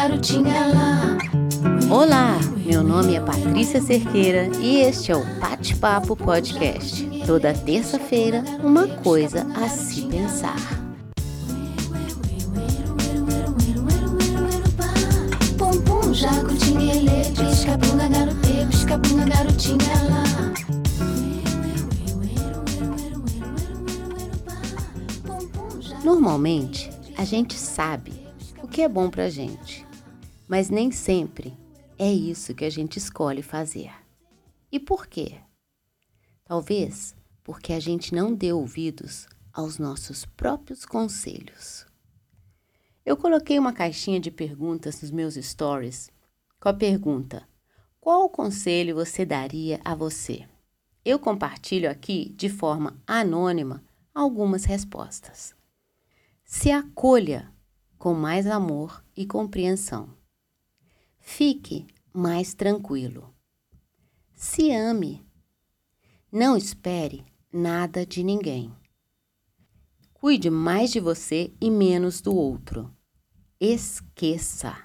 garotinha lá. Olá, meu nome é Patrícia Cerqueira e este é o Bate-Papo Podcast. Toda terça-feira, uma coisa a se pensar. Normalmente, a gente sabe o que é bom pra gente, mas nem sempre é isso que a gente escolhe fazer. E por quê? Talvez porque a gente não deu ouvidos aos nossos próprios conselhos. Eu coloquei uma caixinha de perguntas nos meus stories com a pergunta: Qual conselho você daria a você? Eu compartilho aqui de forma anônima algumas respostas. Se acolha com mais amor e compreensão. Fique mais tranquilo. Se ame. Não espere nada de ninguém. Cuide mais de você e menos do outro. Esqueça.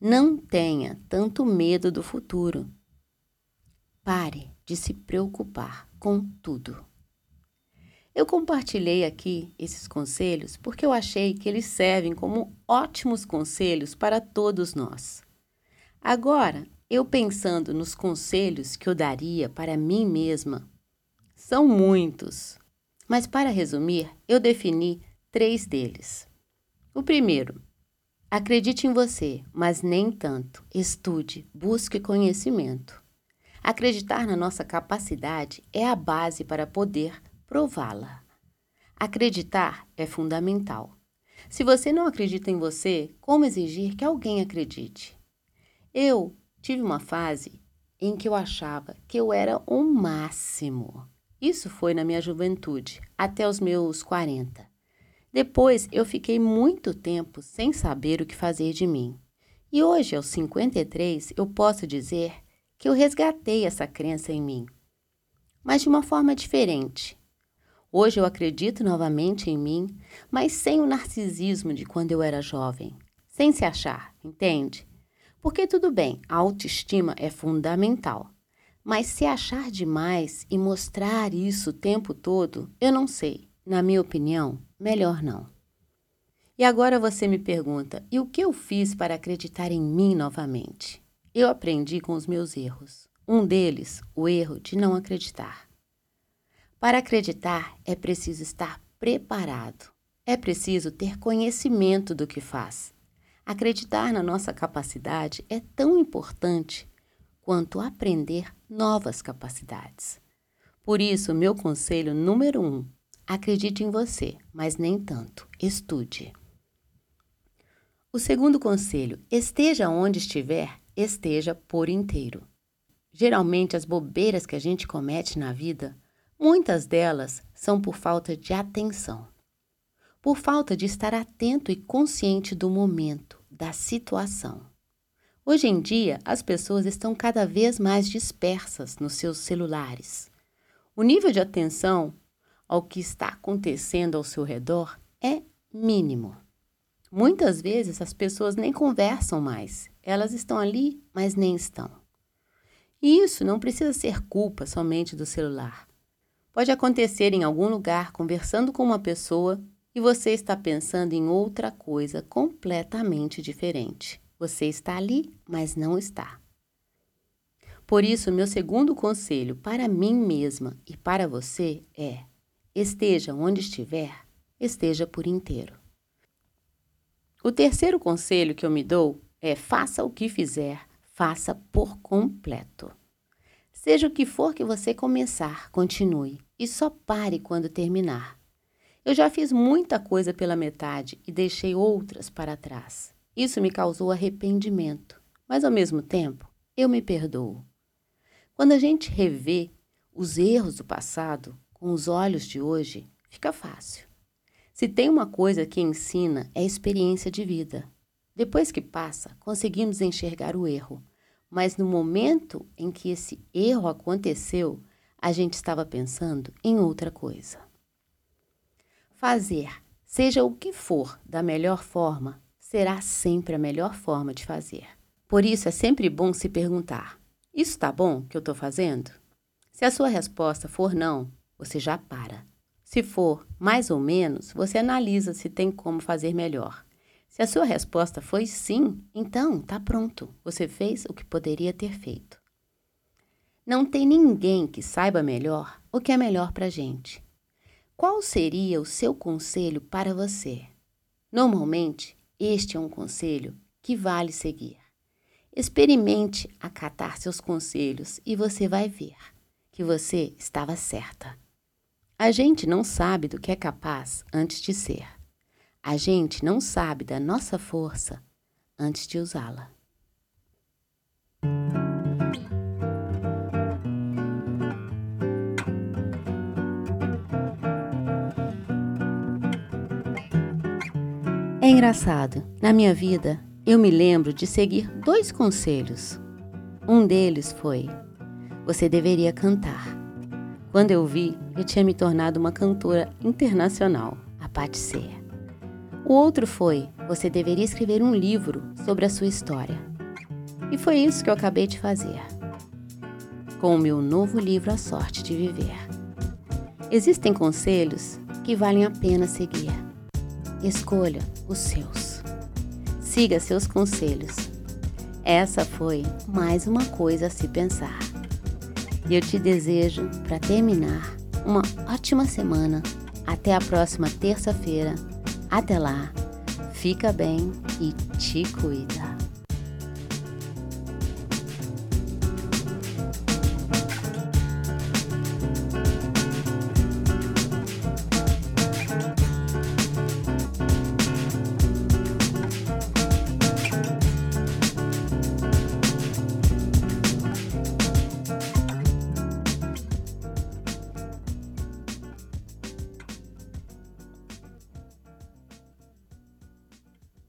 Não tenha tanto medo do futuro. Pare de se preocupar com tudo. Eu compartilhei aqui esses conselhos porque eu achei que eles servem como ótimos conselhos para todos nós. Agora, eu pensando nos conselhos que eu daria para mim mesma, são muitos, mas para resumir, eu defini três deles. O primeiro, acredite em você, mas nem tanto. Estude, busque conhecimento. Acreditar na nossa capacidade é a base para poder prová-la. Acreditar é fundamental. Se você não acredita em você, como exigir que alguém acredite? Eu tive uma fase em que eu achava que eu era o máximo. Isso foi na minha juventude, até os meus 40. Depois eu fiquei muito tempo sem saber o que fazer de mim. E hoje, aos 53, eu posso dizer que eu resgatei essa crença em mim, mas de uma forma diferente. Hoje eu acredito novamente em mim, mas sem o narcisismo de quando eu era jovem. Sem se achar, entende? Porque tudo bem, a autoestima é fundamental. Mas se achar demais e mostrar isso o tempo todo, eu não sei. Na minha opinião, melhor não. E agora você me pergunta: e o que eu fiz para acreditar em mim novamente? Eu aprendi com os meus erros. Um deles, o erro de não acreditar. Para acreditar, é preciso estar preparado. É preciso ter conhecimento do que faz. Acreditar na nossa capacidade é tão importante quanto aprender novas capacidades. Por isso, meu conselho número um: acredite em você, mas nem tanto. Estude. O segundo conselho: esteja onde estiver, esteja por inteiro. Geralmente, as bobeiras que a gente comete na vida Muitas delas são por falta de atenção, por falta de estar atento e consciente do momento, da situação. Hoje em dia, as pessoas estão cada vez mais dispersas nos seus celulares. O nível de atenção ao que está acontecendo ao seu redor é mínimo. Muitas vezes as pessoas nem conversam mais, elas estão ali, mas nem estão. E isso não precisa ser culpa somente do celular. Pode acontecer em algum lugar conversando com uma pessoa e você está pensando em outra coisa completamente diferente. Você está ali, mas não está. Por isso, meu segundo conselho para mim mesma e para você é: esteja onde estiver, esteja por inteiro. O terceiro conselho que eu me dou é: faça o que fizer, faça por completo. Seja o que for que você começar, continue e só pare quando terminar. Eu já fiz muita coisa pela metade e deixei outras para trás. Isso me causou arrependimento, mas ao mesmo tempo eu me perdoo. Quando a gente revê os erros do passado com os olhos de hoje, fica fácil. Se tem uma coisa que ensina é a experiência de vida. Depois que passa, conseguimos enxergar o erro mas no momento em que esse erro aconteceu, a gente estava pensando em outra coisa. Fazer, seja o que for, da melhor forma, será sempre a melhor forma de fazer. Por isso é sempre bom se perguntar: Isso está bom que eu estou fazendo? Se a sua resposta for não, você já para. Se for mais ou menos, você analisa se tem como fazer melhor. Se a sua resposta foi sim, então tá pronto. Você fez o que poderia ter feito. Não tem ninguém que saiba melhor o que é melhor para gente. Qual seria o seu conselho para você? Normalmente, este é um conselho que vale seguir. Experimente acatar seus conselhos e você vai ver que você estava certa. A gente não sabe do que é capaz antes de ser. A gente não sabe da nossa força antes de usá-la. É engraçado, na minha vida, eu me lembro de seguir dois conselhos. Um deles foi: você deveria cantar. Quando eu vi, eu tinha me tornado uma cantora internacional, a Patsy. O outro foi: você deveria escrever um livro sobre a sua história. E foi isso que eu acabei de fazer. Com o meu novo livro A Sorte de Viver. Existem conselhos que valem a pena seguir Escolha os seus. Siga seus conselhos. Essa foi mais uma coisa a se pensar. E eu te desejo, para terminar, uma ótima semana. Até a próxima terça-feira. Até lá. Fica bem e te cuida.